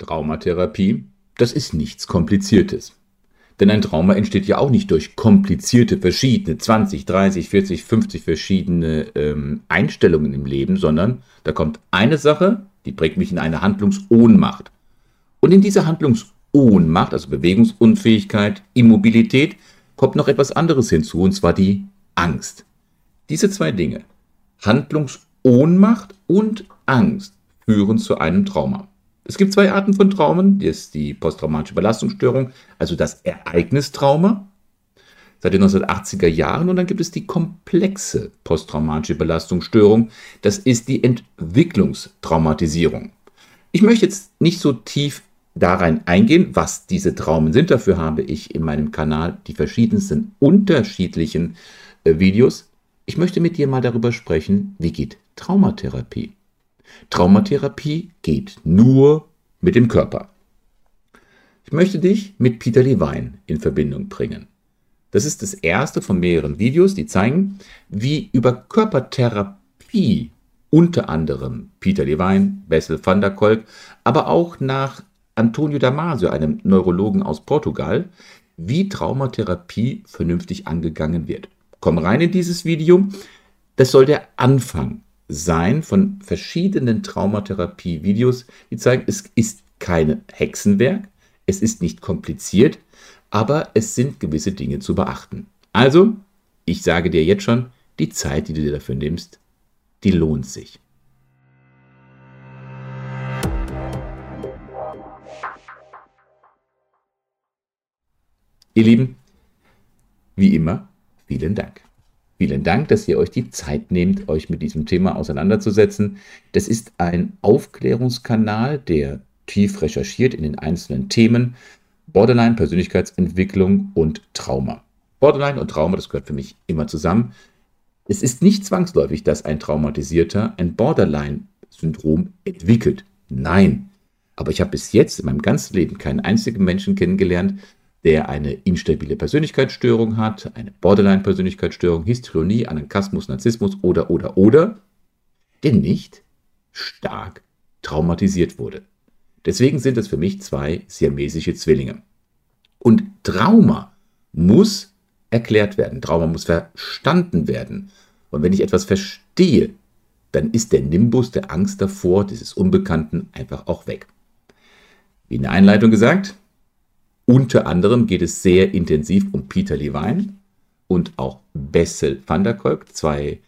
Traumatherapie, das ist nichts Kompliziertes. Denn ein Trauma entsteht ja auch nicht durch komplizierte, verschiedene 20, 30, 40, 50 verschiedene ähm, Einstellungen im Leben, sondern da kommt eine Sache, die bringt mich in eine Handlungsohnmacht. Und in dieser Handlungsohnmacht, also Bewegungsunfähigkeit, Immobilität, kommt noch etwas anderes hinzu, und zwar die Angst. Diese zwei Dinge, Handlungsohnmacht und Angst, führen zu einem Trauma. Es gibt zwei Arten von Traumen. Das ist die posttraumatische Belastungsstörung, also das Ereignistrauma seit den 1980er Jahren. Und dann gibt es die komplexe posttraumatische Belastungsstörung. Das ist die Entwicklungstraumatisierung. Ich möchte jetzt nicht so tief da rein eingehen, was diese Traumen sind. Dafür habe ich in meinem Kanal die verschiedensten unterschiedlichen äh, Videos. Ich möchte mit dir mal darüber sprechen, wie geht Traumatherapie. Traumatherapie geht nur mit dem Körper. Ich möchte dich mit Peter Levine in Verbindung bringen. Das ist das erste von mehreren Videos, die zeigen, wie über Körpertherapie unter anderem Peter Levine, Bessel van der Kolk, aber auch nach Antonio Damasio, einem Neurologen aus Portugal, wie Traumatherapie vernünftig angegangen wird. Komm rein in dieses Video. Das soll der Anfang sein von verschiedenen Traumatherapie-Videos, die zeigen, es ist kein Hexenwerk, es ist nicht kompliziert, aber es sind gewisse Dinge zu beachten. Also, ich sage dir jetzt schon, die Zeit, die du dir dafür nimmst, die lohnt sich. Ihr Lieben, wie immer, vielen Dank. Vielen Dank, dass ihr euch die Zeit nehmt, euch mit diesem Thema auseinanderzusetzen. Das ist ein Aufklärungskanal, der tief recherchiert in den einzelnen Themen Borderline, Persönlichkeitsentwicklung und Trauma. Borderline und Trauma, das gehört für mich immer zusammen. Es ist nicht zwangsläufig, dass ein Traumatisierter ein Borderline-Syndrom entwickelt. Nein. Aber ich habe bis jetzt in meinem ganzen Leben keinen einzigen Menschen kennengelernt, der eine instabile Persönlichkeitsstörung hat, eine Borderline-Persönlichkeitsstörung, Histrionie, Anankasmus, Narzissmus oder, oder, oder, der nicht stark traumatisiert wurde. Deswegen sind es für mich zwei siamesische Zwillinge. Und Trauma muss erklärt werden, Trauma muss verstanden werden. Und wenn ich etwas verstehe, dann ist der Nimbus der Angst davor, dieses Unbekannten, einfach auch weg. Wie in der Einleitung gesagt, unter anderem geht es sehr intensiv um Peter Levine und auch Bessel van der Kolk, zwei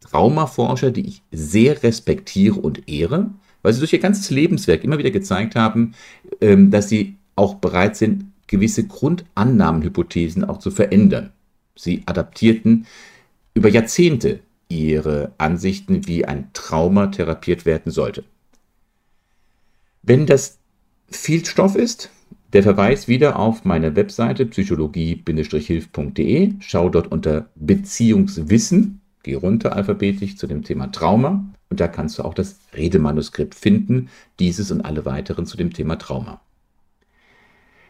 Traumaforscher, die ich sehr respektiere und ehre, weil sie durch ihr ganzes Lebenswerk immer wieder gezeigt haben, ähm, dass sie auch bereit sind, gewisse Grundannahmenhypothesen auch zu verändern. Sie adaptierten über Jahrzehnte ihre Ansichten, wie ein Trauma therapiert werden sollte. Wenn das viel Stoff ist, der Verweis wieder auf meine Webseite psychologie-hilf.de. Schau dort unter Beziehungswissen. Geh runter alphabetisch zu dem Thema Trauma und da kannst du auch das Redemanuskript finden, dieses und alle weiteren zu dem Thema Trauma.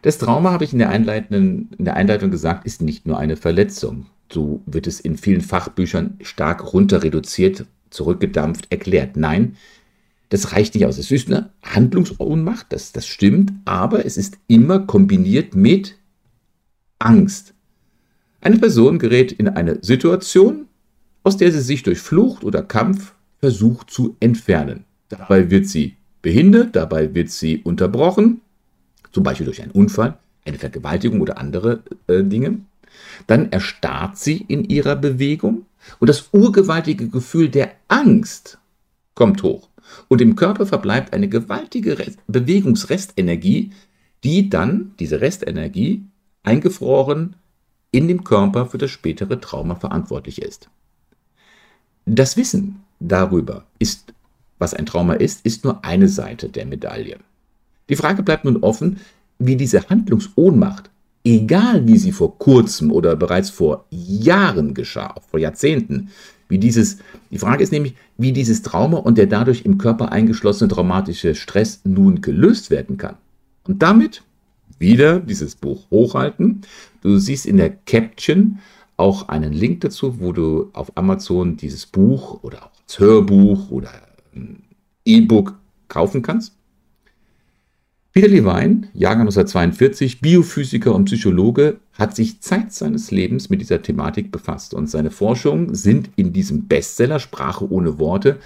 Das Trauma, habe ich in der, in der Einleitung gesagt, ist nicht nur eine Verletzung. So wird es in vielen Fachbüchern stark runter reduziert, zurückgedampft, erklärt. Nein, das reicht nicht aus. Es ist eine Handlungsohnmacht, das, das stimmt, aber es ist immer kombiniert mit Angst. Eine Person gerät in eine Situation, aus der sie sich durch Flucht oder Kampf versucht zu entfernen. Dabei wird sie behindert, dabei wird sie unterbrochen, zum Beispiel durch einen Unfall, eine Vergewaltigung oder andere äh, Dinge. Dann erstarrt sie in ihrer Bewegung und das urgewaltige Gefühl der Angst kommt hoch. Und im Körper verbleibt eine gewaltige Rest Bewegungsrestenergie, die dann, diese Restenergie, eingefroren in dem Körper für das spätere Trauma verantwortlich ist. Das Wissen darüber ist, was ein Trauma ist, ist nur eine Seite der Medaille. Die Frage bleibt nun offen, wie diese Handlungsohnmacht, egal wie sie vor kurzem oder bereits vor Jahren geschah, auch vor Jahrzehnten, wie dieses, die Frage ist nämlich, wie dieses Trauma und der dadurch im Körper eingeschlossene traumatische Stress nun gelöst werden kann. Und damit wieder dieses Buch hochhalten. Du siehst in der Caption auch einen Link dazu, wo du auf Amazon dieses Buch oder auch als Hörbuch oder E-Book kaufen kannst. Peter Levine, Jahrgang 1942, Biophysiker und Psychologe, hat sich Zeit seines Lebens mit dieser Thematik befasst und seine Forschungen sind in diesem Bestseller Sprache ohne Worte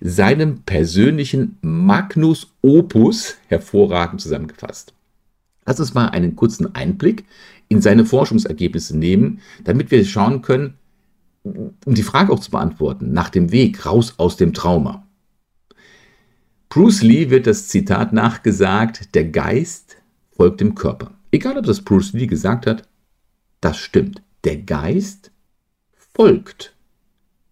seinem persönlichen Magnus Opus hervorragend zusammengefasst. Lass uns mal einen kurzen Einblick in seine Forschungsergebnisse nehmen, damit wir schauen können, um die Frage auch zu beantworten, nach dem Weg raus aus dem Trauma. Bruce Lee wird das Zitat nachgesagt, der Geist folgt dem Körper. Egal, ob das Bruce Lee gesagt hat, das stimmt. Der Geist folgt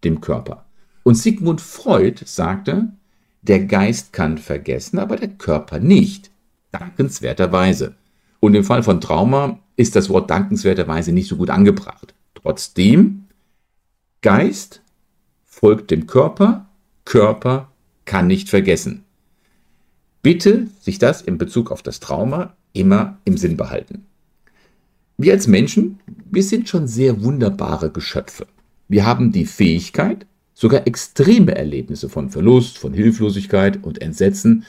dem Körper. Und Sigmund Freud sagte, der Geist kann vergessen, aber der Körper nicht. Dankenswerterweise. Und im Fall von Trauma ist das Wort dankenswerterweise nicht so gut angebracht. Trotzdem, Geist folgt dem Körper, Körper kann nicht vergessen. Bitte sich das in Bezug auf das Trauma immer im Sinn behalten. Wir als Menschen, wir sind schon sehr wunderbare Geschöpfe. Wir haben die Fähigkeit, sogar extreme Erlebnisse von Verlust, von Hilflosigkeit und Entsetzen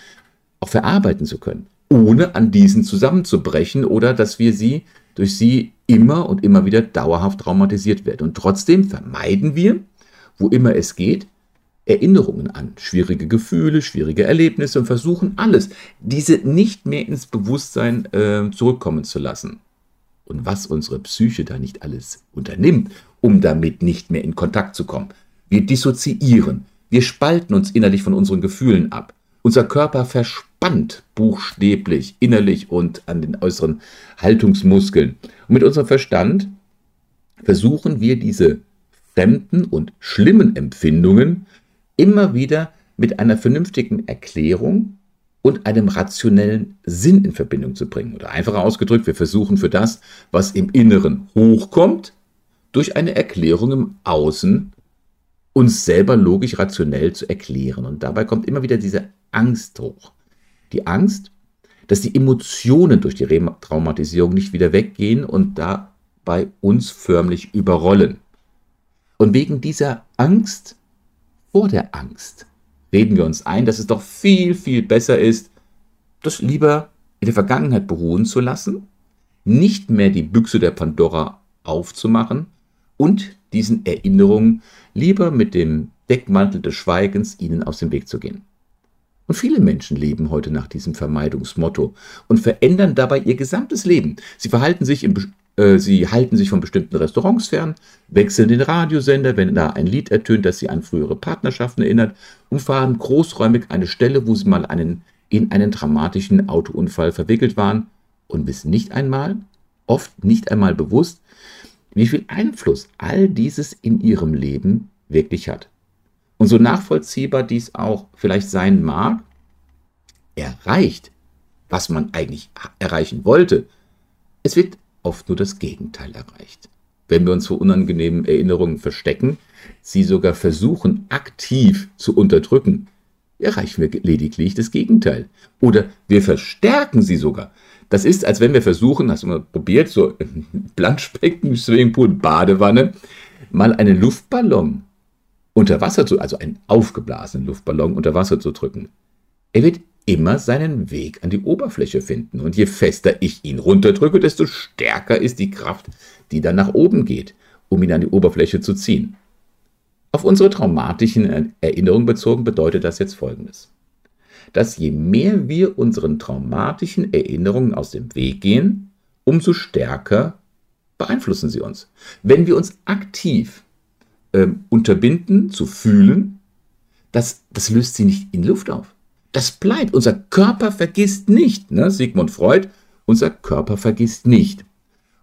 auch verarbeiten zu können, ohne an diesen zusammenzubrechen oder dass wir sie durch sie immer und immer wieder dauerhaft traumatisiert werden. Und trotzdem vermeiden wir, wo immer es geht, Erinnerungen an schwierige Gefühle, schwierige Erlebnisse und versuchen alles, diese nicht mehr ins Bewusstsein äh, zurückkommen zu lassen. Und was unsere Psyche da nicht alles unternimmt, um damit nicht mehr in Kontakt zu kommen. Wir dissoziieren, wir spalten uns innerlich von unseren Gefühlen ab. Unser Körper verspannt buchstäblich, innerlich und an den äußeren Haltungsmuskeln. Und mit unserem Verstand versuchen wir diese fremden und schlimmen Empfindungen immer wieder mit einer vernünftigen Erklärung und einem rationellen Sinn in Verbindung zu bringen. Oder einfacher ausgedrückt, wir versuchen für das, was im Inneren hochkommt, durch eine Erklärung im Außen uns selber logisch rationell zu erklären. Und dabei kommt immer wieder diese Angst hoch. Die Angst, dass die Emotionen durch die Retraumatisierung nicht wieder weggehen und dabei uns förmlich überrollen. Und wegen dieser Angst vor der Angst reden wir uns ein, dass es doch viel, viel besser ist, das lieber in der Vergangenheit beruhen zu lassen, nicht mehr die Büchse der Pandora aufzumachen und diesen Erinnerungen lieber mit dem Deckmantel des Schweigens ihnen aus dem Weg zu gehen. Und viele Menschen leben heute nach diesem Vermeidungsmotto und verändern dabei ihr gesamtes Leben. Sie verhalten sich im äh, sie halten sich von bestimmten Restaurants fern, wechseln den Radiosender, wenn da ein Lied ertönt, das sie an frühere Partnerschaften erinnert, und fahren großräumig eine Stelle, wo sie mal einen, in einen dramatischen Autounfall verwickelt waren und wissen nicht einmal, oft nicht einmal bewusst, wie viel Einfluss all dieses in ihrem Leben wirklich hat. Und so nachvollziehbar dies auch vielleicht sein mag, erreicht, was man eigentlich erreichen wollte. Es wird oft nur das Gegenteil erreicht. Wenn wir uns vor unangenehmen Erinnerungen verstecken, sie sogar versuchen aktiv zu unterdrücken, erreichen wir lediglich das Gegenteil. Oder wir verstärken sie sogar. Das ist, als wenn wir versuchen, hast du mal probiert, so Planschbecken, Swimmingpool, Badewanne, mal einen Luftballon unter Wasser zu, also einen aufgeblasenen Luftballon unter Wasser zu drücken. Er wird immer seinen Weg an die Oberfläche finden. Und je fester ich ihn runterdrücke, desto stärker ist die Kraft, die dann nach oben geht, um ihn an die Oberfläche zu ziehen. Auf unsere traumatischen Erinnerungen bezogen bedeutet das jetzt Folgendes. Dass je mehr wir unseren traumatischen Erinnerungen aus dem Weg gehen, umso stärker beeinflussen sie uns. Wenn wir uns aktiv äh, unterbinden zu fühlen, das, das löst sie nicht in Luft auf. Das bleibt. Unser Körper vergisst nicht. Ne? Sigmund Freud, unser Körper vergisst nicht.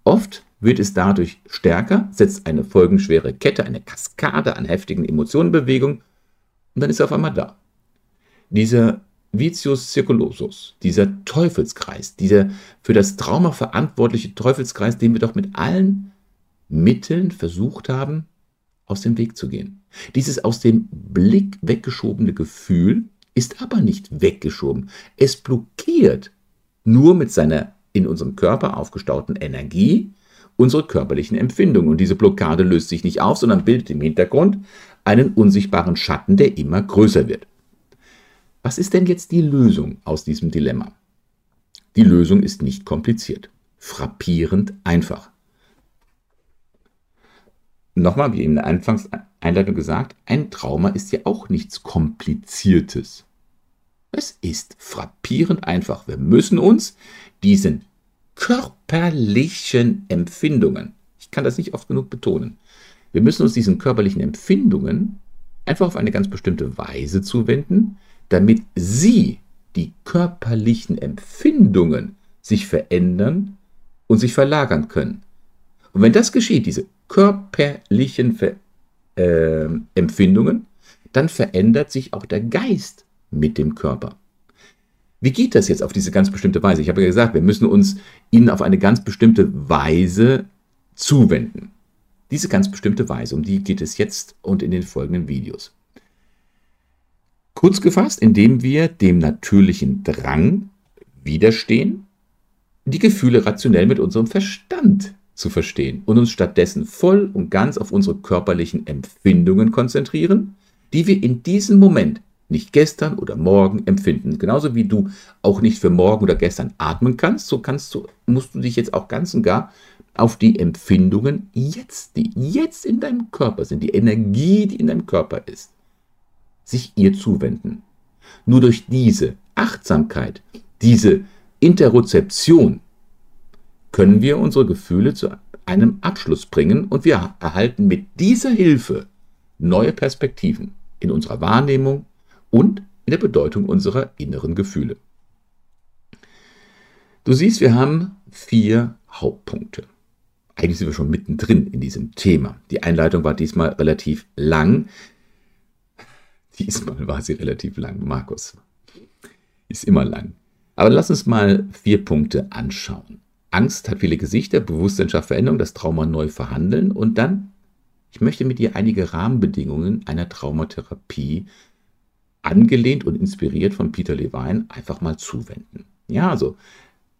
Oft wird es dadurch stärker, setzt eine folgenschwere Kette, eine Kaskade an heftigen Emotionenbewegungen und dann ist er auf einmal da. Dieser Vicius Circulosus, dieser Teufelskreis, dieser für das Trauma verantwortliche Teufelskreis, den wir doch mit allen Mitteln versucht haben, aus dem Weg zu gehen. Dieses aus dem Blick weggeschobene Gefühl, ist aber nicht weggeschoben. Es blockiert nur mit seiner in unserem Körper aufgestauten Energie unsere körperlichen Empfindungen. Und diese Blockade löst sich nicht auf, sondern bildet im Hintergrund einen unsichtbaren Schatten, der immer größer wird. Was ist denn jetzt die Lösung aus diesem Dilemma? Die Lösung ist nicht kompliziert. Frappierend einfach. Nochmal, wie in der Anfangseinleitung gesagt, ein Trauma ist ja auch nichts Kompliziertes. Es ist frappierend einfach. Wir müssen uns diesen körperlichen Empfindungen, ich kann das nicht oft genug betonen, wir müssen uns diesen körperlichen Empfindungen einfach auf eine ganz bestimmte Weise zuwenden, damit sie, die körperlichen Empfindungen, sich verändern und sich verlagern können. Und wenn das geschieht, diese körperlichen Ver äh, Empfindungen, dann verändert sich auch der Geist mit dem Körper. Wie geht das jetzt auf diese ganz bestimmte Weise? Ich habe ja gesagt, wir müssen uns ihnen auf eine ganz bestimmte Weise zuwenden. Diese ganz bestimmte Weise, um die geht es jetzt und in den folgenden Videos. Kurz gefasst, indem wir dem natürlichen Drang widerstehen, die Gefühle rationell mit unserem Verstand zu verstehen und uns stattdessen voll und ganz auf unsere körperlichen Empfindungen konzentrieren, die wir in diesem Moment nicht gestern oder morgen empfinden. Genauso wie du auch nicht für morgen oder gestern atmen kannst, so kannst du, musst du dich jetzt auch ganz und gar auf die Empfindungen jetzt, die jetzt in deinem Körper sind, die Energie, die in deinem Körper ist, sich ihr zuwenden. Nur durch diese Achtsamkeit, diese Interozeption können wir unsere Gefühle zu einem Abschluss bringen und wir erhalten mit dieser Hilfe neue Perspektiven in unserer Wahrnehmung, und in der Bedeutung unserer inneren Gefühle. Du siehst, wir haben vier Hauptpunkte. Eigentlich sind wir schon mittendrin in diesem Thema. Die Einleitung war diesmal relativ lang. Diesmal war sie relativ lang, Markus. Ist immer lang. Aber lass uns mal vier Punkte anschauen. Angst hat viele Gesichter, Bewusstsein schafft Veränderung, das Trauma neu verhandeln und dann, ich möchte mit dir einige Rahmenbedingungen einer Traumatherapie angelehnt und inspiriert von Peter Levine, einfach mal zuwenden. Ja, also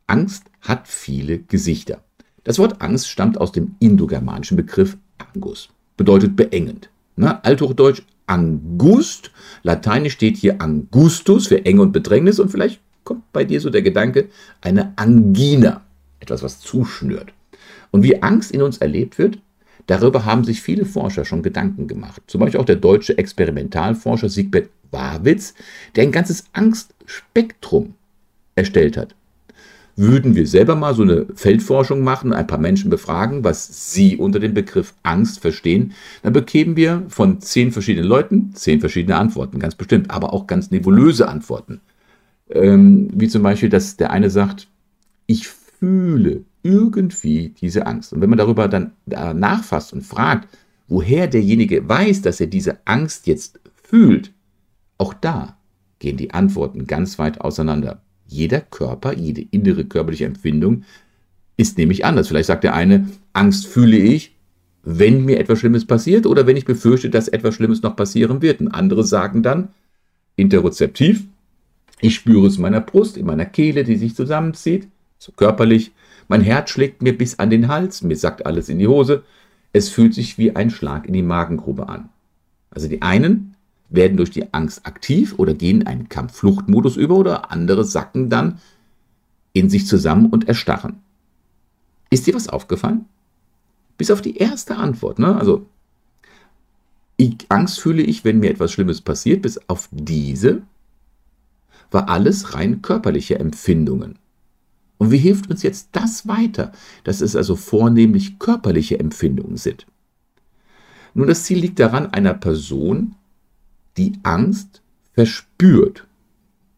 Angst hat viele Gesichter. Das Wort Angst stammt aus dem indogermanischen Begriff Angus, bedeutet beengend. Ne? Althochdeutsch Angust, lateinisch steht hier Angustus für Enge und Bedrängnis und vielleicht kommt bei dir so der Gedanke eine Angina, etwas, was zuschnürt. Und wie Angst in uns erlebt wird, darüber haben sich viele Forscher schon Gedanken gemacht. Zum Beispiel auch der deutsche Experimentalforscher Siegbert Warwitz, der ein ganzes Angstspektrum erstellt hat. Würden wir selber mal so eine Feldforschung machen, ein paar Menschen befragen, was sie unter dem Begriff Angst verstehen, dann bekämen wir von zehn verschiedenen Leuten zehn verschiedene Antworten, ganz bestimmt, aber auch ganz nebulöse Antworten. Ähm, wie zum Beispiel, dass der eine sagt, ich fühle irgendwie diese Angst. Und wenn man darüber dann nachfasst und fragt, woher derjenige weiß, dass er diese Angst jetzt fühlt, auch da gehen die Antworten ganz weit auseinander. Jeder Körper, jede innere körperliche Empfindung ist nämlich anders. Vielleicht sagt der eine, Angst fühle ich, wenn mir etwas Schlimmes passiert oder wenn ich befürchte, dass etwas Schlimmes noch passieren wird. Und andere sagen dann, interozeptiv, ich spüre es in meiner Brust, in meiner Kehle, die sich zusammenzieht, so körperlich. Mein Herz schlägt mir bis an den Hals, mir sagt alles in die Hose. Es fühlt sich wie ein Schlag in die Magengrube an. Also die einen werden durch die Angst aktiv oder gehen in einen Kampffluchtmodus über oder andere sacken dann in sich zusammen und erstarren. Ist dir was aufgefallen? Bis auf die erste Antwort, ne? Also, ich, Angst fühle ich, wenn mir etwas Schlimmes passiert, bis auf diese war alles rein körperliche Empfindungen. Und wie hilft uns jetzt das weiter, dass es also vornehmlich körperliche Empfindungen sind? Nun, das Ziel liegt daran, einer Person die Angst verspürt.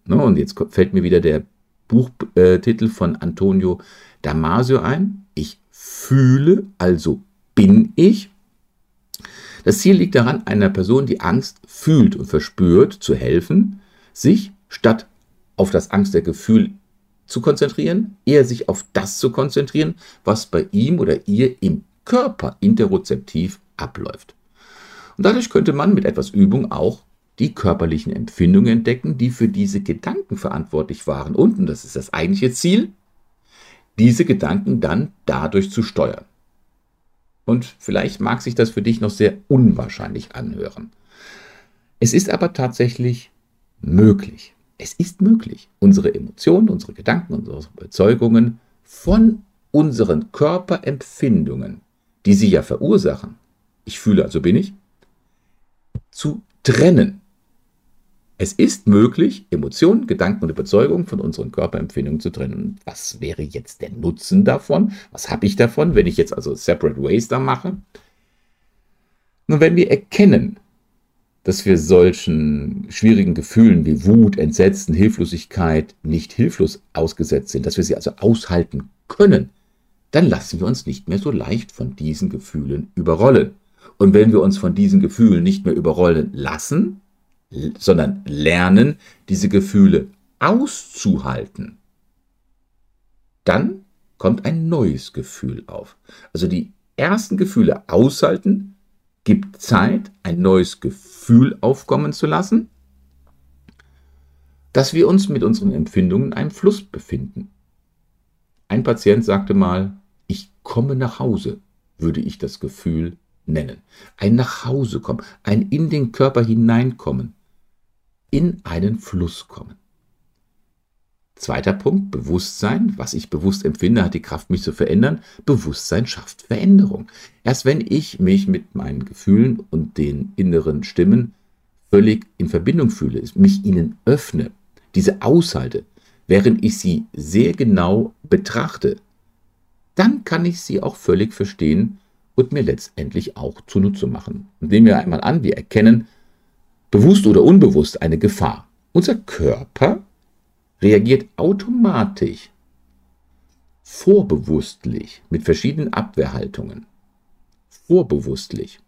Ne, und jetzt fällt mir wieder der Buchtitel von Antonio Damasio ein. Ich fühle, also bin ich. Das Ziel liegt daran, einer Person, die Angst fühlt und verspürt, zu helfen, sich statt auf das Angst der Gefühl zu konzentrieren, eher sich auf das zu konzentrieren, was bei ihm oder ihr im Körper interozeptiv abläuft. Und dadurch könnte man mit etwas Übung auch die körperlichen Empfindungen entdecken, die für diese Gedanken verantwortlich waren. Und, und das ist das eigentliche Ziel, diese Gedanken dann dadurch zu steuern. Und vielleicht mag sich das für dich noch sehr unwahrscheinlich anhören. Es ist aber tatsächlich möglich. Es ist möglich, unsere Emotionen, unsere Gedanken, unsere Überzeugungen von unseren Körperempfindungen, die sie ja verursachen, ich fühle also bin ich, zu trennen. Es ist möglich, Emotionen, Gedanken und Überzeugungen von unseren Körperempfindungen zu trennen. Was wäre jetzt der Nutzen davon? Was habe ich davon, wenn ich jetzt also Separate Ways da mache? Nun, wenn wir erkennen, dass wir solchen schwierigen Gefühlen wie Wut, Entsetzen, Hilflosigkeit nicht hilflos ausgesetzt sind, dass wir sie also aushalten können, dann lassen wir uns nicht mehr so leicht von diesen Gefühlen überrollen. Und wenn wir uns von diesen Gefühlen nicht mehr überrollen lassen, sondern lernen, diese Gefühle auszuhalten, dann kommt ein neues Gefühl auf. Also die ersten Gefühle aushalten, gibt Zeit, ein neues Gefühl aufkommen zu lassen, dass wir uns mit unseren Empfindungen in einem Fluss befinden. Ein Patient sagte mal, ich komme nach Hause, würde ich das Gefühl nennen. Ein Nachhausekommen, ein in den Körper hineinkommen, in einen Fluss kommen. Zweiter Punkt, Bewusstsein. Was ich bewusst empfinde, hat die Kraft, mich zu verändern. Bewusstsein schafft Veränderung. Erst wenn ich mich mit meinen Gefühlen und den inneren Stimmen völlig in Verbindung fühle, mich ihnen öffne, diese aushalte, während ich sie sehr genau betrachte, dann kann ich sie auch völlig verstehen und mir letztendlich auch zunutze machen. Und nehmen wir einmal an, wir erkennen bewusst oder unbewusst eine Gefahr. Unser Körper reagiert automatisch, vorbewusstlich mit verschiedenen Abwehrhaltungen, vorbewusstlich,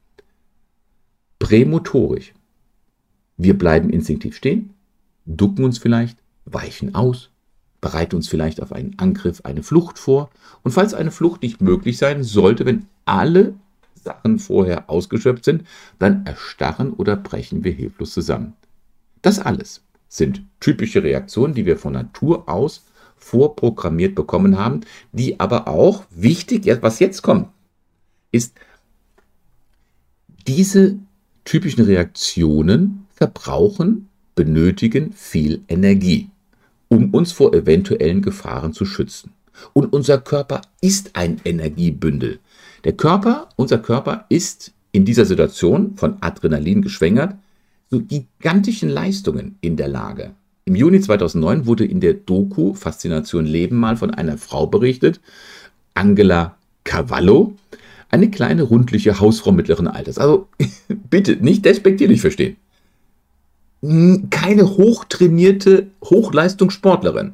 prämotorisch. Wir bleiben instinktiv stehen, ducken uns vielleicht, weichen aus, bereiten uns vielleicht auf einen Angriff, eine Flucht vor. Und falls eine Flucht nicht möglich sein sollte, wenn alle Sachen vorher ausgeschöpft sind, dann erstarren oder brechen wir hilflos zusammen. Das alles sind typische Reaktionen, die wir von Natur aus vorprogrammiert bekommen haben, die aber auch wichtig, was jetzt kommt, ist, diese typischen Reaktionen verbrauchen, benötigen viel Energie, um uns vor eventuellen Gefahren zu schützen. Und unser Körper ist ein Energiebündel. Der Körper, unser Körper ist in dieser Situation von Adrenalin geschwängert, zu gigantischen Leistungen in der Lage. Im Juni 2009 wurde in der Doku Faszination Leben mal von einer Frau berichtet, Angela Cavallo, eine kleine rundliche Hausfrau mittleren Alters. Also bitte nicht despektierlich verstehen. Keine hochtrainierte Hochleistungssportlerin.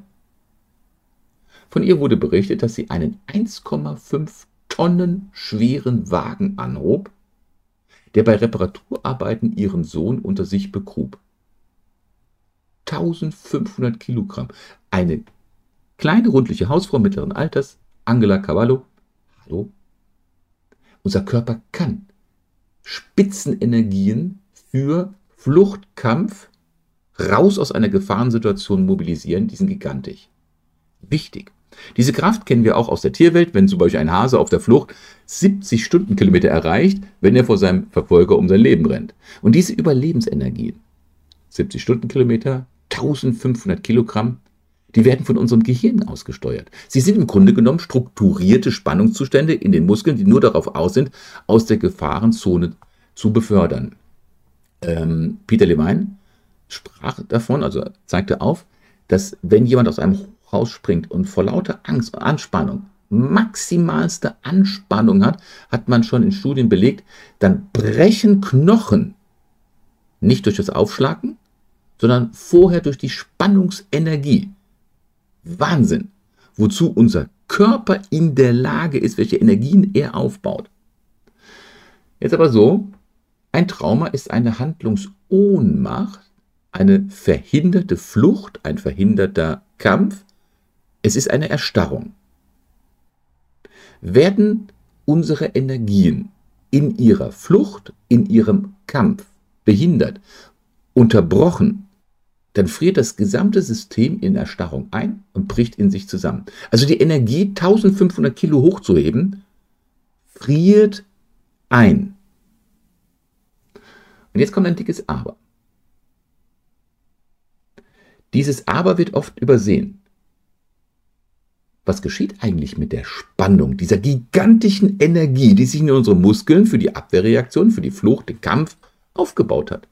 Von ihr wurde berichtet, dass sie einen 1,5 Tonnen schweren Wagen anhob der bei Reparaturarbeiten ihren Sohn unter sich begrub. 1500 Kilogramm. Eine kleine rundliche Hausfrau mittleren Alters, Angela Cavallo. Hallo? Unser Körper kann Spitzenenergien für Fluchtkampf raus aus einer Gefahrensituation mobilisieren, die sind gigantisch. Wichtig. Diese Kraft kennen wir auch aus der Tierwelt, wenn zum Beispiel ein Hase auf der Flucht 70 Stundenkilometer erreicht, wenn er vor seinem Verfolger um sein Leben rennt. Und diese Überlebensenergien, 70 Stundenkilometer, 1500 Kilogramm, die werden von unserem Gehirn ausgesteuert. Sie sind im Grunde genommen strukturierte Spannungszustände in den Muskeln, die nur darauf aus sind, aus der Gefahrenzone zu befördern. Ähm, Peter Levine sprach davon, also zeigte auf, dass wenn jemand aus einem rausspringt und vor lauter Angst und Anspannung maximalste Anspannung hat, hat man schon in Studien belegt, dann brechen Knochen nicht durch das Aufschlagen, sondern vorher durch die Spannungsenergie. Wahnsinn, wozu unser Körper in der Lage ist, welche Energien er aufbaut. Jetzt aber so, ein Trauma ist eine Handlungsohnmacht, eine verhinderte Flucht, ein verhinderter Kampf, es ist eine Erstarrung. Werden unsere Energien in ihrer Flucht, in ihrem Kampf behindert, unterbrochen, dann friert das gesamte System in Erstarrung ein und bricht in sich zusammen. Also die Energie, 1500 Kilo hochzuheben, friert ein. Und jetzt kommt ein dickes Aber. Dieses Aber wird oft übersehen. Was geschieht eigentlich mit der Spannung, dieser gigantischen Energie, die sich in unseren Muskeln für die Abwehrreaktion, für die Flucht, den Kampf aufgebaut hat?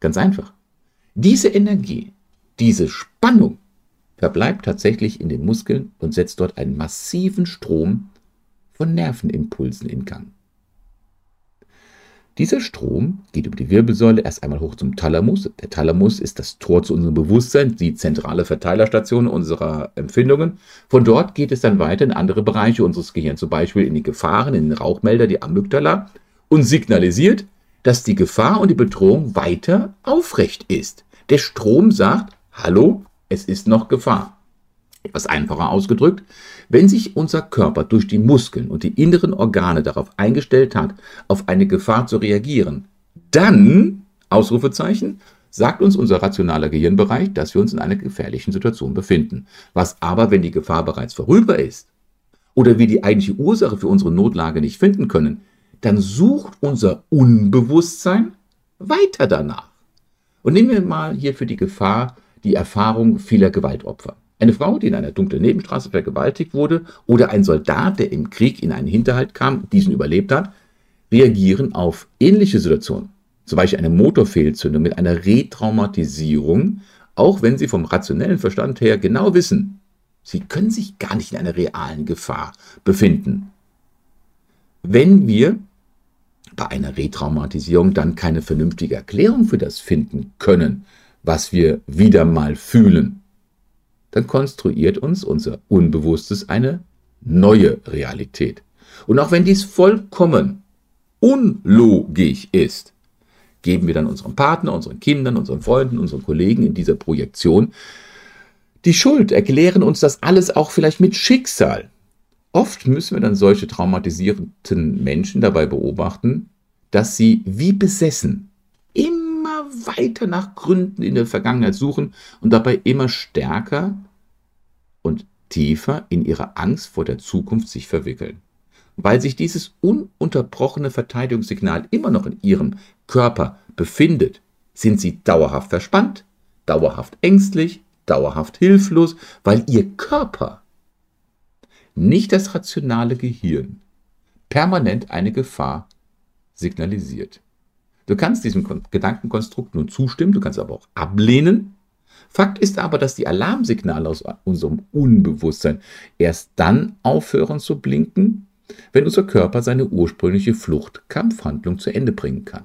Ganz einfach. Diese Energie, diese Spannung verbleibt tatsächlich in den Muskeln und setzt dort einen massiven Strom von Nervenimpulsen in Gang. Dieser Strom geht über die Wirbelsäule erst einmal hoch zum Thalamus. Der Thalamus ist das Tor zu unserem Bewusstsein, die zentrale Verteilerstation unserer Empfindungen. Von dort geht es dann weiter in andere Bereiche unseres Gehirns, zum Beispiel in die Gefahren, in den Rauchmelder, die Amygdala, und signalisiert, dass die Gefahr und die Bedrohung weiter aufrecht ist. Der Strom sagt, hallo, es ist noch Gefahr. Etwas einfacher ausgedrückt, wenn sich unser Körper durch die Muskeln und die inneren Organe darauf eingestellt hat, auf eine Gefahr zu reagieren, dann, Ausrufezeichen, sagt uns unser rationaler Gehirnbereich, dass wir uns in einer gefährlichen Situation befinden. Was aber, wenn die Gefahr bereits vorüber ist oder wir die eigentliche Ursache für unsere Notlage nicht finden können, dann sucht unser Unbewusstsein weiter danach. Und nehmen wir mal hier für die Gefahr die Erfahrung vieler Gewaltopfer. Eine Frau, die in einer dunklen Nebenstraße vergewaltigt wurde, oder ein Soldat, der im Krieg in einen Hinterhalt kam, diesen überlebt hat, reagieren auf ähnliche Situationen. Zum Beispiel eine Motorfehlzündung mit einer Retraumatisierung, auch wenn sie vom rationellen Verstand her genau wissen, sie können sich gar nicht in einer realen Gefahr befinden. Wenn wir bei einer Retraumatisierung dann keine vernünftige Erklärung für das finden können, was wir wieder mal fühlen, dann konstruiert uns unser Unbewusstes eine neue Realität. Und auch wenn dies vollkommen unlogisch ist, geben wir dann unserem Partner, unseren Kindern, unseren Freunden, unseren Kollegen in dieser Projektion die Schuld, erklären uns das alles auch vielleicht mit Schicksal. Oft müssen wir dann solche traumatisierten Menschen dabei beobachten, dass sie wie besessen immer weiter nach Gründen in der Vergangenheit suchen und dabei immer stärker und tiefer in ihre Angst vor der Zukunft sich verwickeln. Weil sich dieses ununterbrochene Verteidigungssignal immer noch in ihrem Körper befindet, sind sie dauerhaft verspannt, dauerhaft ängstlich, dauerhaft hilflos, weil ihr Körper, nicht das rationale Gehirn, permanent eine Gefahr signalisiert. Du kannst diesem Gedankenkonstrukt nun zustimmen, du kannst aber auch ablehnen. Fakt ist aber, dass die Alarmsignale aus unserem Unbewusstsein erst dann aufhören zu blinken, wenn unser Körper seine ursprüngliche Flucht-Kampfhandlung zu Ende bringen kann.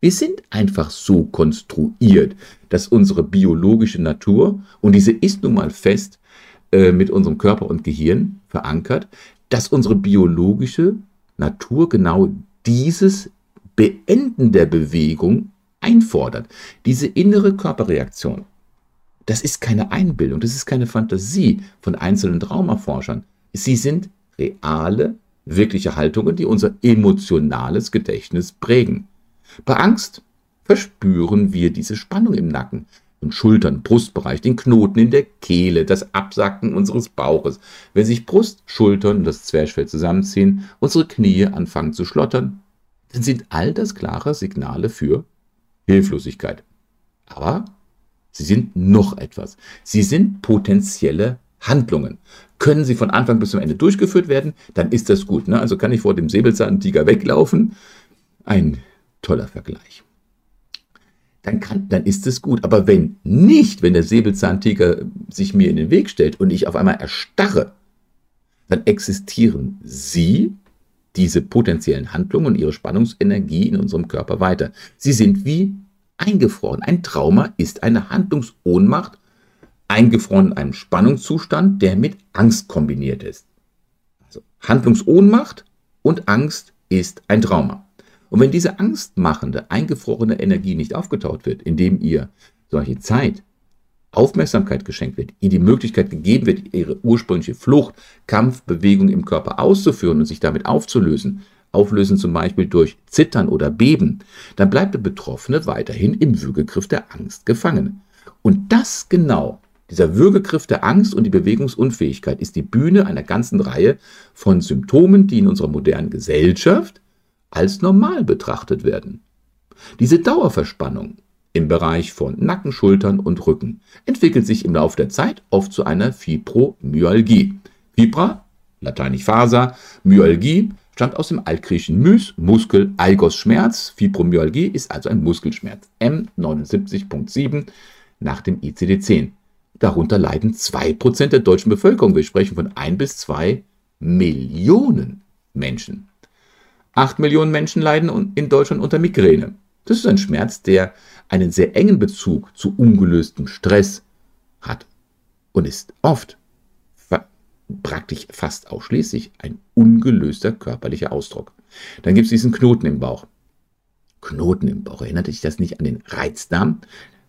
Wir sind einfach so konstruiert, dass unsere biologische Natur, und diese ist nun mal fest äh, mit unserem Körper und Gehirn verankert, dass unsere biologische Natur genau dieses Beenden der Bewegung einfordert. Diese innere Körperreaktion. Das ist keine Einbildung, das ist keine Fantasie von einzelnen Traumaforschern. Sie sind reale, wirkliche Haltungen, die unser emotionales Gedächtnis prägen. Bei Angst verspüren wir diese Spannung im Nacken, im Schultern, Brustbereich, den Knoten in der Kehle, das Absacken unseres Bauches. Wenn sich Brust, Schultern und das Zwerchfell zusammenziehen, unsere Knie anfangen zu schlottern, dann sind all das klare Signale für Hilflosigkeit. Aber sie sind noch etwas. Sie sind potenzielle Handlungen. Können sie von Anfang bis zum Ende durchgeführt werden, dann ist das gut. Ne? Also kann ich vor dem Säbelzahntiger weglaufen. Ein toller Vergleich. Dann, kann, dann ist es gut. Aber wenn nicht, wenn der Säbelzahntiger sich mir in den Weg stellt und ich auf einmal erstarre, dann existieren sie diese potenziellen Handlungen und ihre Spannungsenergie in unserem Körper weiter. Sie sind wie eingefroren. Ein Trauma ist eine Handlungsohnmacht, eingefroren in einem Spannungszustand, der mit Angst kombiniert ist. Also Handlungsohnmacht und Angst ist ein Trauma. Und wenn diese angstmachende, eingefrorene Energie nicht aufgetaut wird, indem ihr solche Zeit, Aufmerksamkeit geschenkt wird, ihr die Möglichkeit gegeben wird, ihre ursprüngliche Flucht, Kampfbewegung im Körper auszuführen und sich damit aufzulösen, auflösen zum Beispiel durch Zittern oder Beben, dann bleibt der Betroffene weiterhin im Würgegriff der Angst gefangen. Und das genau, dieser Würgegriff der Angst und die Bewegungsunfähigkeit ist die Bühne einer ganzen Reihe von Symptomen, die in unserer modernen Gesellschaft als normal betrachtet werden. Diese Dauerverspannung im Bereich von Nacken, Schultern und Rücken, entwickelt sich im Laufe der Zeit oft zu einer Fibromyalgie. Fibra, lateinisch Faser, Myalgie, stammt aus dem altgriechischen Mys, Muskel, Algos Schmerz. Fibromyalgie ist also ein Muskelschmerz. M79.7 nach dem ICD-10. Darunter leiden 2% der deutschen Bevölkerung. Wir sprechen von 1 bis 2 Millionen Menschen. 8 Millionen Menschen leiden in Deutschland unter Migräne. Das ist ein Schmerz, der einen sehr engen Bezug zu ungelöstem Stress hat und ist oft praktisch fast ausschließlich ein ungelöster körperlicher Ausdruck. Dann gibt es diesen Knoten im Bauch. Knoten im Bauch. Erinnert dich das nicht an den Reizdarm?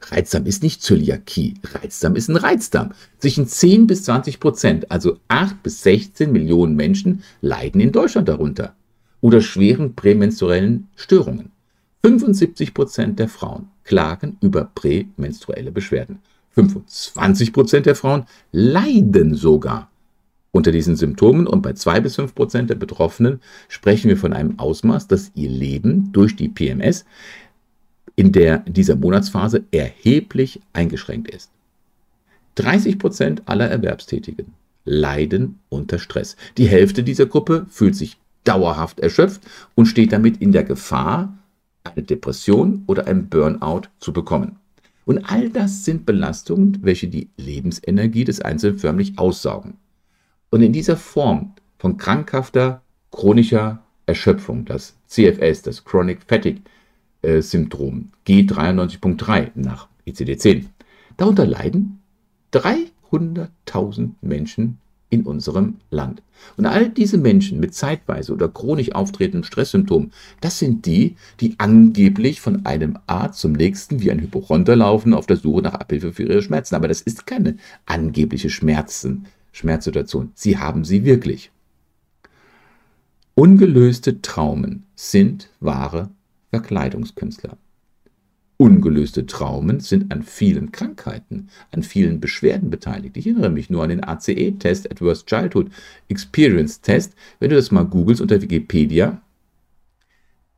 Reizdarm ist nicht Zöliakie. Reizdarm ist ein Reizdarm. Zwischen 10 bis 20 Prozent, also 8 bis 16 Millionen Menschen, leiden in Deutschland darunter. Oder schweren prämenstruellen Störungen. 75 Prozent der Frauen klagen über prämenstruelle Beschwerden. 25 Prozent der Frauen leiden sogar unter diesen Symptomen und bei 2 bis 5 Prozent der Betroffenen sprechen wir von einem Ausmaß, dass ihr Leben durch die PMS in der dieser Monatsphase erheblich eingeschränkt ist. 30 Prozent aller Erwerbstätigen leiden unter Stress. Die Hälfte dieser Gruppe fühlt sich dauerhaft erschöpft und steht damit in der Gefahr, eine Depression oder ein Burnout zu bekommen. Und all das sind Belastungen, welche die Lebensenergie des Einzelnen förmlich aussaugen. Und in dieser Form von krankhafter chronischer Erschöpfung, das CFS, das Chronic Fatigue äh, Syndrom, G93.3 nach ICD-10, darunter leiden 300.000 Menschen in unserem Land. Und all diese Menschen mit zeitweise oder chronisch auftretenden Stresssymptomen, das sind die, die angeblich von einem Arzt zum nächsten wie ein Hypochonder laufen auf der Suche nach Abhilfe für ihre Schmerzen. Aber das ist keine angebliche Schmerzen, Schmerzsituation. Sie haben sie wirklich. Ungelöste Traumen sind wahre Verkleidungskünstler. Ungelöste Traumen sind an vielen Krankheiten, an vielen Beschwerden beteiligt. Ich erinnere mich nur an den ACE-Test, Adverse Childhood Experience Test. Wenn du das mal googelst unter Wikipedia,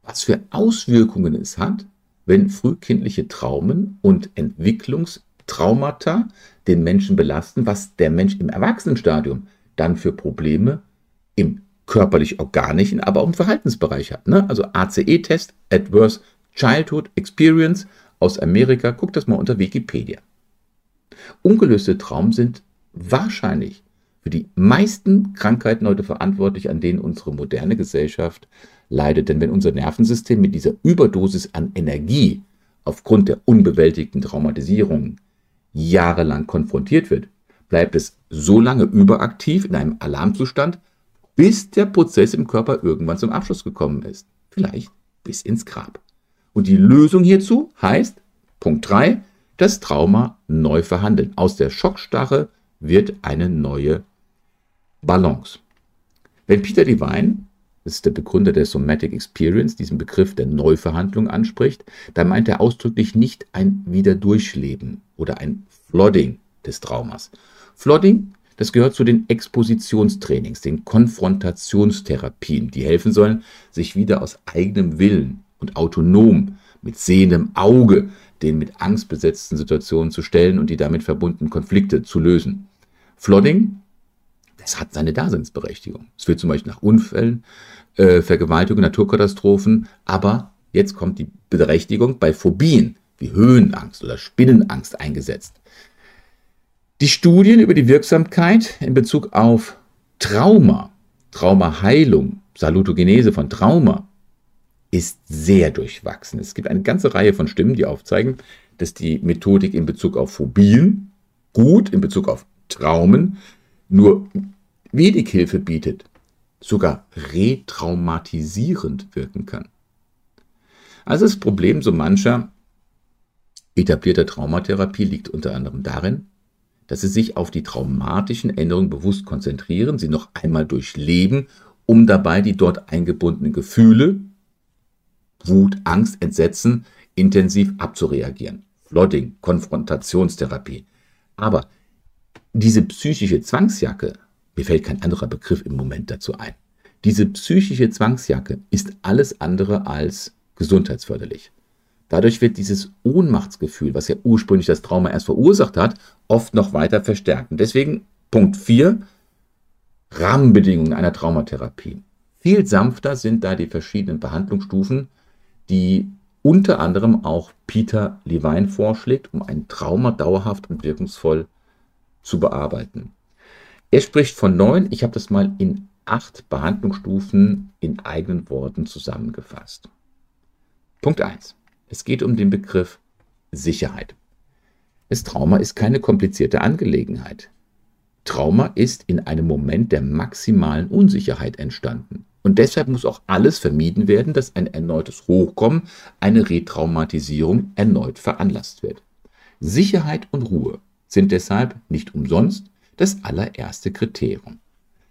was für Auswirkungen es hat, wenn frühkindliche Traumen und Entwicklungstraumata den Menschen belasten, was der Mensch im Erwachsenenstadium dann für Probleme im körperlich-organischen, aber auch im Verhaltensbereich hat. Ne? Also ACE-Test, Adverse Childhood Experience aus Amerika, guck das mal unter Wikipedia. Ungelöste Traumen sind wahrscheinlich für die meisten Krankheiten heute verantwortlich, an denen unsere moderne Gesellschaft leidet. Denn wenn unser Nervensystem mit dieser Überdosis an Energie aufgrund der unbewältigten Traumatisierung jahrelang konfrontiert wird, bleibt es so lange überaktiv in einem Alarmzustand, bis der Prozess im Körper irgendwann zum Abschluss gekommen ist. Vielleicht bis ins Grab. Und die Lösung hierzu heißt, Punkt 3, das Trauma neu verhandeln. Aus der Schockstarre wird eine neue Balance. Wenn Peter Devine, das ist der Begründer der Somatic Experience, diesen Begriff der Neuverhandlung anspricht, dann meint er ausdrücklich nicht ein Wiederdurchleben oder ein Flooding des Traumas. Flooding, das gehört zu den Expositionstrainings, den Konfrontationstherapien, die helfen sollen, sich wieder aus eigenem Willen und autonom mit sehendem Auge den mit Angst besetzten Situationen zu stellen und die damit verbundenen Konflikte zu lösen. Flooding, das hat seine Daseinsberechtigung. Es wird zum Beispiel nach Unfällen, äh, Vergewaltigungen, Naturkatastrophen, aber jetzt kommt die Berechtigung bei Phobien wie Höhenangst oder Spinnenangst eingesetzt. Die Studien über die Wirksamkeit in Bezug auf Trauma, Traumaheilung, Salutogenese von Trauma ist sehr durchwachsen. Es gibt eine ganze Reihe von Stimmen, die aufzeigen, dass die Methodik in Bezug auf Phobien gut, in Bezug auf Traumen nur wenig Hilfe bietet, sogar retraumatisierend wirken kann. Also das Problem so mancher etablierter Traumatherapie liegt unter anderem darin, dass sie sich auf die traumatischen Änderungen bewusst konzentrieren, sie noch einmal durchleben, um dabei die dort eingebundenen Gefühle Wut, Angst, Entsetzen intensiv abzureagieren. Flooding, Konfrontationstherapie. Aber diese psychische Zwangsjacke, mir fällt kein anderer Begriff im Moment dazu ein, diese psychische Zwangsjacke ist alles andere als gesundheitsförderlich. Dadurch wird dieses Ohnmachtsgefühl, was ja ursprünglich das Trauma erst verursacht hat, oft noch weiter verstärkt. Und deswegen Punkt 4, Rahmenbedingungen einer Traumatherapie. Viel sanfter sind da die verschiedenen Behandlungsstufen, die unter anderem auch Peter Levine vorschlägt, um ein Trauma dauerhaft und wirkungsvoll zu bearbeiten. Er spricht von neun, ich habe das mal in acht Behandlungsstufen in eigenen Worten zusammengefasst. Punkt 1. Es geht um den Begriff Sicherheit. Das Trauma ist keine komplizierte Angelegenheit. Trauma ist in einem Moment der maximalen Unsicherheit entstanden. Und deshalb muss auch alles vermieden werden, dass ein erneutes Hochkommen, eine Retraumatisierung erneut veranlasst wird. Sicherheit und Ruhe sind deshalb nicht umsonst das allererste Kriterium.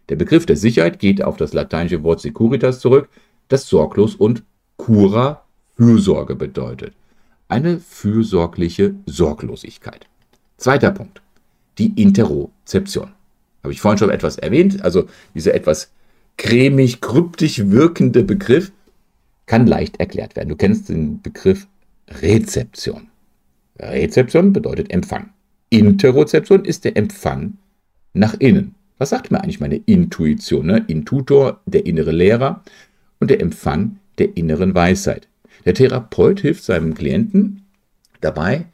Der Begriff der Sicherheit geht auf das lateinische Wort securitas zurück, das sorglos und cura Fürsorge bedeutet. Eine fürsorgliche Sorglosigkeit. Zweiter Punkt. Die Interozeption. Habe ich vorhin schon etwas erwähnt. Also dieser etwas cremig, kryptisch wirkende Begriff kann leicht erklärt werden. Du kennst den Begriff Rezeption. Rezeption bedeutet Empfang. Interozeption ist der Empfang nach innen. Was sagt mir eigentlich meine Intuition? Ne? Intutor, der innere Lehrer und der Empfang der inneren Weisheit. Der Therapeut hilft seinem Klienten dabei,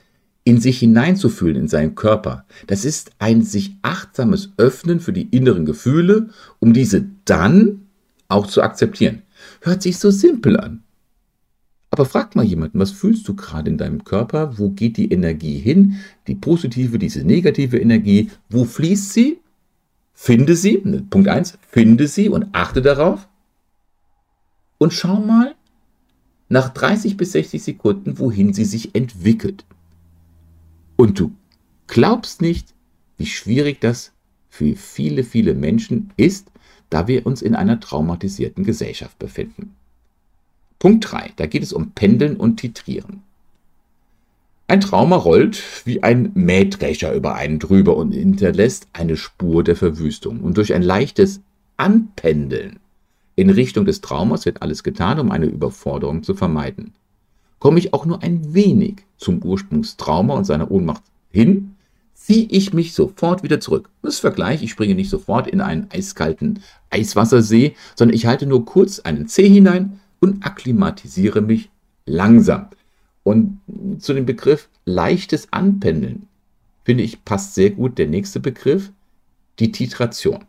in sich hineinzufühlen, in seinen Körper. Das ist ein sich achtsames Öffnen für die inneren Gefühle, um diese dann auch zu akzeptieren. Hört sich so simpel an. Aber frag mal jemanden, was fühlst du gerade in deinem Körper? Wo geht die Energie hin? Die positive, diese negative Energie, wo fließt sie? Finde sie, Punkt 1, finde sie und achte darauf. Und schau mal, nach 30 bis 60 Sekunden, wohin sie sich entwickelt. Und du glaubst nicht, wie schwierig das für viele, viele Menschen ist, da wir uns in einer traumatisierten Gesellschaft befinden. Punkt 3, da geht es um Pendeln und Titrieren. Ein Trauma rollt wie ein Mähdrescher über einen drüber und hinterlässt eine Spur der Verwüstung. Und durch ein leichtes Anpendeln in Richtung des Traumas wird alles getan, um eine Überforderung zu vermeiden. Komme ich auch nur ein wenig zum Ursprungstrauma und seiner Ohnmacht hin, ziehe ich mich sofort wieder zurück. Das Vergleich, ich springe nicht sofort in einen eiskalten Eiswassersee, sondern ich halte nur kurz einen Zeh hinein und akklimatisiere mich langsam. Und zu dem Begriff leichtes Anpendeln, finde ich, passt sehr gut der nächste Begriff, die Titration.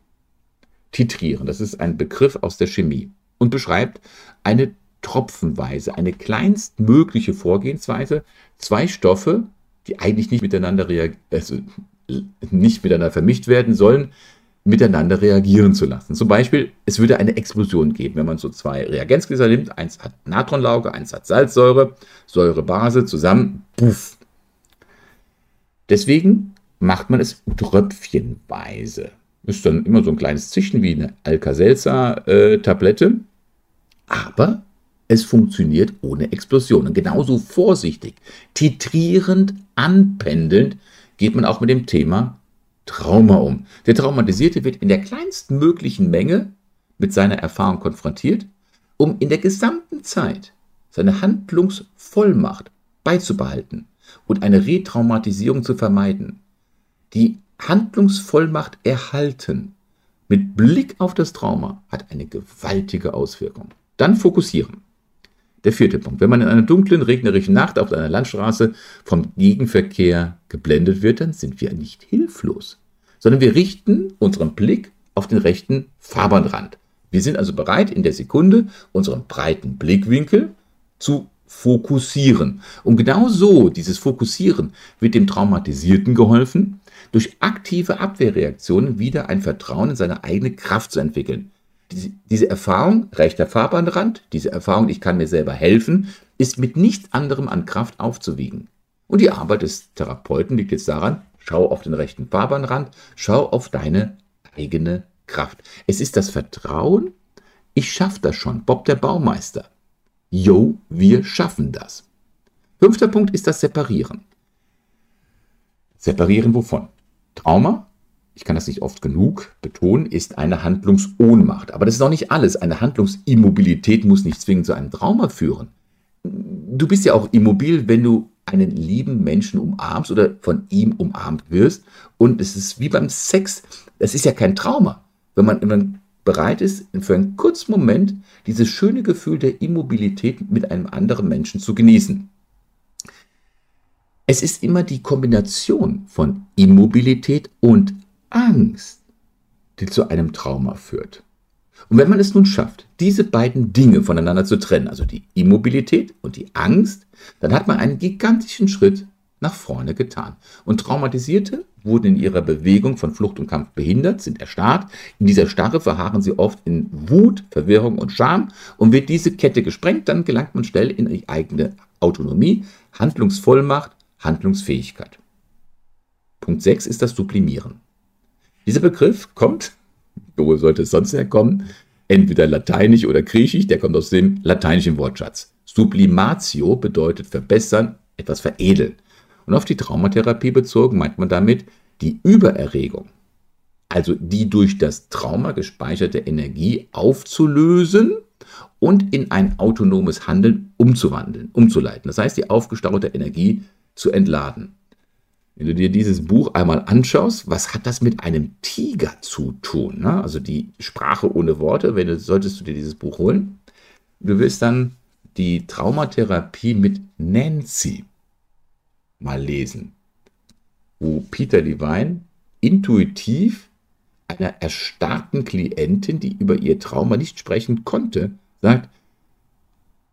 Titrieren. Das ist ein Begriff aus der Chemie und beschreibt eine tropfenweise, eine kleinstmögliche Vorgehensweise, zwei Stoffe, die eigentlich nicht miteinander, also nicht miteinander vermischt werden sollen, miteinander reagieren zu lassen. Zum Beispiel, es würde eine Explosion geben, wenn man so zwei Reagenzgläser nimmt. Eins hat Natronlauge, eins hat Salzsäure, Säurebase zusammen, puff. Deswegen macht man es tröpfchenweise. Ist dann immer so ein kleines Zischen wie eine Alka-Seltzer-Tablette. Aber es funktioniert ohne Explosionen. Genauso vorsichtig, titrierend, anpendelnd geht man auch mit dem Thema Trauma um. Der Traumatisierte wird in der kleinsten möglichen Menge mit seiner Erfahrung konfrontiert, um in der gesamten Zeit seine Handlungsvollmacht beizubehalten und eine Retraumatisierung zu vermeiden. Die Handlungsvollmacht erhalten mit Blick auf das Trauma hat eine gewaltige Auswirkung. Dann fokussieren. Der vierte Punkt. Wenn man in einer dunklen, regnerischen Nacht auf einer Landstraße vom Gegenverkehr geblendet wird, dann sind wir nicht hilflos, sondern wir richten unseren Blick auf den rechten Fahrbahnrand. Wir sind also bereit, in der Sekunde unseren breiten Blickwinkel zu fokussieren. Und genau so, dieses Fokussieren, wird dem Traumatisierten geholfen, durch aktive Abwehrreaktionen wieder ein Vertrauen in seine eigene Kraft zu entwickeln. Diese, diese Erfahrung, rechter Fahrbahnrand, diese Erfahrung, ich kann mir selber helfen, ist mit nichts anderem an Kraft aufzuwiegen. Und die Arbeit des Therapeuten liegt jetzt daran, schau auf den rechten Fahrbahnrand, schau auf deine eigene Kraft. Es ist das Vertrauen, ich schaffe das schon. Bob der Baumeister. Yo, wir schaffen das. Fünfter Punkt ist das Separieren. Separieren wovon? Trauma, ich kann das nicht oft genug betonen, ist eine Handlungsohnmacht. Aber das ist auch nicht alles. Eine Handlungsimmobilität muss nicht zwingend zu einem Trauma führen. du bist ja auch immobil, wenn du einen lieben Menschen umarmst oder von ihm umarmt wirst. Und es ist wie beim Sex. Es ist ja kein Trauma. Wenn man, wenn man bereit ist, für einen kurzen Moment dieses schöne Gefühl der Immobilität mit einem anderen Menschen zu genießen. Es ist immer die Kombination von Immobilität und Angst, die zu einem Trauma führt. Und wenn man es nun schafft, diese beiden Dinge voneinander zu trennen, also die Immobilität und die Angst, dann hat man einen gigantischen Schritt nach vorne getan. Und Traumatisierte wurden in ihrer Bewegung von Flucht und Kampf behindert, sind erstarrt. In dieser Starre verharren sie oft in Wut, Verwirrung und Scham. Und wird diese Kette gesprengt, dann gelangt man schnell in die eigene Autonomie, Handlungsvollmacht, Handlungsfähigkeit. Punkt 6 ist das Sublimieren. Dieser Begriff kommt wo sollte es sonst herkommen? Entweder lateinisch oder griechisch, der kommt aus dem lateinischen Wortschatz. Sublimatio bedeutet verbessern, etwas veredeln. Und auf die Traumatherapie bezogen meint man damit die Übererregung. Also die durch das Trauma gespeicherte Energie aufzulösen und in ein autonomes Handeln umzuwandeln, umzuleiten. Das heißt, die aufgestaute Energie zu entladen. Wenn du dir dieses Buch einmal anschaust, was hat das mit einem Tiger zu tun? Ne? Also die Sprache ohne Worte, wenn du, solltest du dir dieses Buch holen. Du wirst dann die Traumatherapie mit Nancy mal lesen, wo Peter Levine intuitiv einer erstarrten Klientin, die über ihr Trauma nicht sprechen konnte, sagt,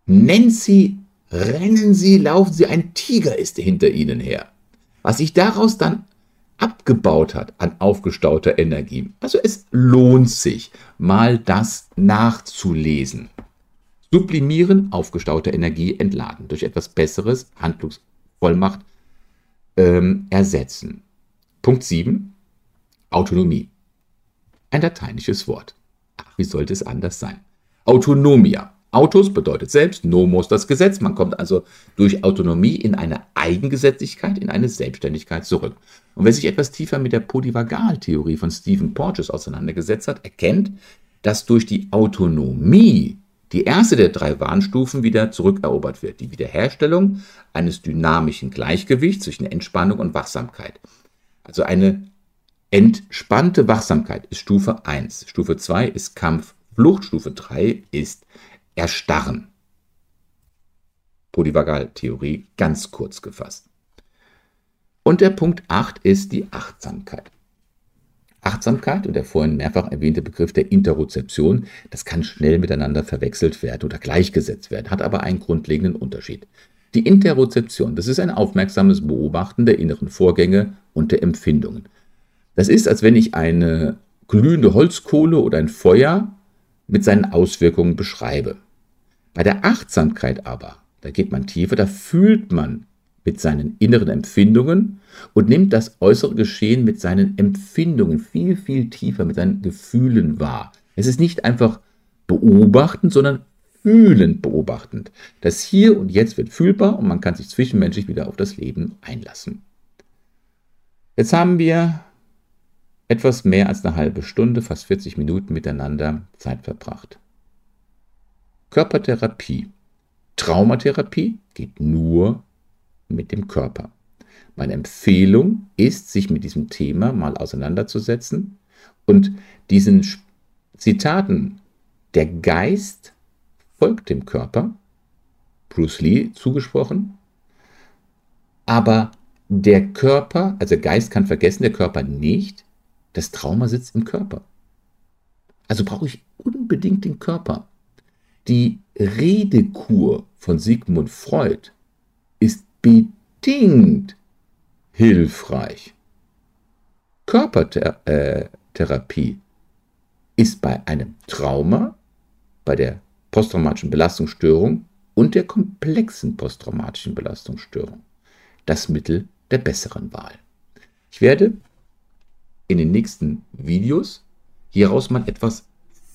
Nancy, rennen Sie, laufen Sie, ein Tiger ist hinter Ihnen her was sich daraus dann abgebaut hat an aufgestauter Energie. Also es lohnt sich, mal das nachzulesen. Sublimieren, aufgestaute Energie entladen, durch etwas Besseres, Handlungsvollmacht ähm, ersetzen. Punkt 7, Autonomie. Ein lateinisches Wort. Ach, wie sollte es anders sein? Autonomia. Autos bedeutet selbst, Nomos das Gesetz. Man kommt also durch Autonomie in eine Eigengesetzlichkeit, in eine Selbstständigkeit zurück. Und wer sich etwas tiefer mit der Polyvagaltheorie von Stephen Porges auseinandergesetzt hat, erkennt, dass durch die Autonomie die erste der drei Warnstufen wieder zurückerobert wird. Die Wiederherstellung eines dynamischen Gleichgewichts zwischen Entspannung und Wachsamkeit. Also eine entspannte Wachsamkeit ist Stufe 1. Stufe 2 ist Kampf. Flucht. Stufe 3 ist erstarren. Polyvagaltheorie ganz kurz gefasst. Und der Punkt 8 ist die Achtsamkeit. Achtsamkeit und der vorhin mehrfach erwähnte Begriff der Interozeption, das kann schnell miteinander verwechselt werden oder gleichgesetzt werden, hat aber einen grundlegenden Unterschied. Die Interozeption, das ist ein aufmerksames Beobachten der inneren Vorgänge und der Empfindungen. Das ist, als wenn ich eine glühende Holzkohle oder ein Feuer mit seinen Auswirkungen beschreibe. Bei der Achtsamkeit aber, da geht man tiefer, da fühlt man mit seinen inneren Empfindungen und nimmt das äußere Geschehen mit seinen Empfindungen viel, viel tiefer, mit seinen Gefühlen wahr. Es ist nicht einfach beobachten, sondern fühlend beobachtend. Das Hier und Jetzt wird fühlbar und man kann sich zwischenmenschlich wieder auf das Leben einlassen. Jetzt haben wir etwas mehr als eine halbe Stunde, fast 40 Minuten miteinander Zeit verbracht. Körpertherapie. Traumatherapie geht nur mit dem Körper. Meine Empfehlung ist, sich mit diesem Thema mal auseinanderzusetzen und diesen Zitaten, der Geist folgt dem Körper, Bruce Lee zugesprochen, aber der Körper, also Geist kann vergessen, der Körper nicht, das Trauma sitzt im Körper. Also brauche ich unbedingt den Körper. Die Redekur von Sigmund Freud ist bedingt hilfreich. Körpertherapie ist bei einem Trauma, bei der posttraumatischen Belastungsstörung und der komplexen posttraumatischen Belastungsstörung das Mittel der besseren Wahl. Ich werde in den nächsten Videos hieraus mal etwas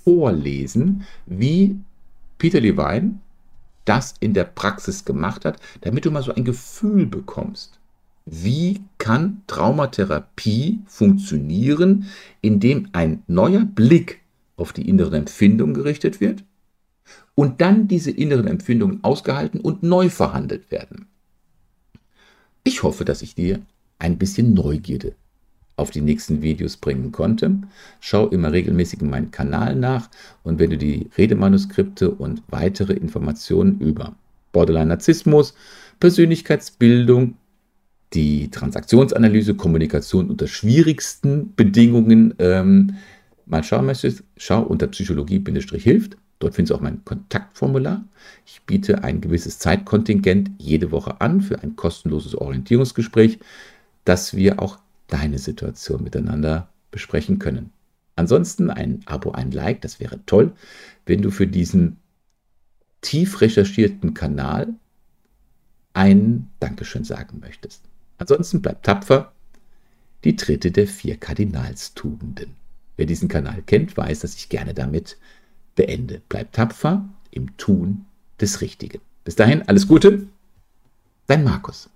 vorlesen, wie Peter Levine das in der Praxis gemacht hat, damit du mal so ein Gefühl bekommst. Wie kann Traumatherapie funktionieren, indem ein neuer Blick auf die inneren Empfindungen gerichtet wird und dann diese inneren Empfindungen ausgehalten und neu verhandelt werden. Ich hoffe, dass ich dir ein bisschen Neugierde auf die nächsten Videos bringen konnte. Schau immer regelmäßig in meinen Kanal nach und wenn du die Redemanuskripte und weitere Informationen über Borderline-Narzissmus, Persönlichkeitsbildung, die Transaktionsanalyse, Kommunikation unter schwierigsten Bedingungen ähm, mal schauen möchtest, schau unter Psychologie-hilft. Dort findest du auch mein Kontaktformular. Ich biete ein gewisses Zeitkontingent jede Woche an für ein kostenloses Orientierungsgespräch, dass wir auch deine Situation miteinander besprechen können. Ansonsten ein Abo, ein Like, das wäre toll, wenn du für diesen tief recherchierten Kanal ein Dankeschön sagen möchtest. Ansonsten bleib tapfer. Die dritte der vier Kardinalstugenden. Wer diesen Kanal kennt, weiß, dass ich gerne damit beende. Bleib tapfer im Tun des Richtigen. Bis dahin, alles Gute, dein Markus.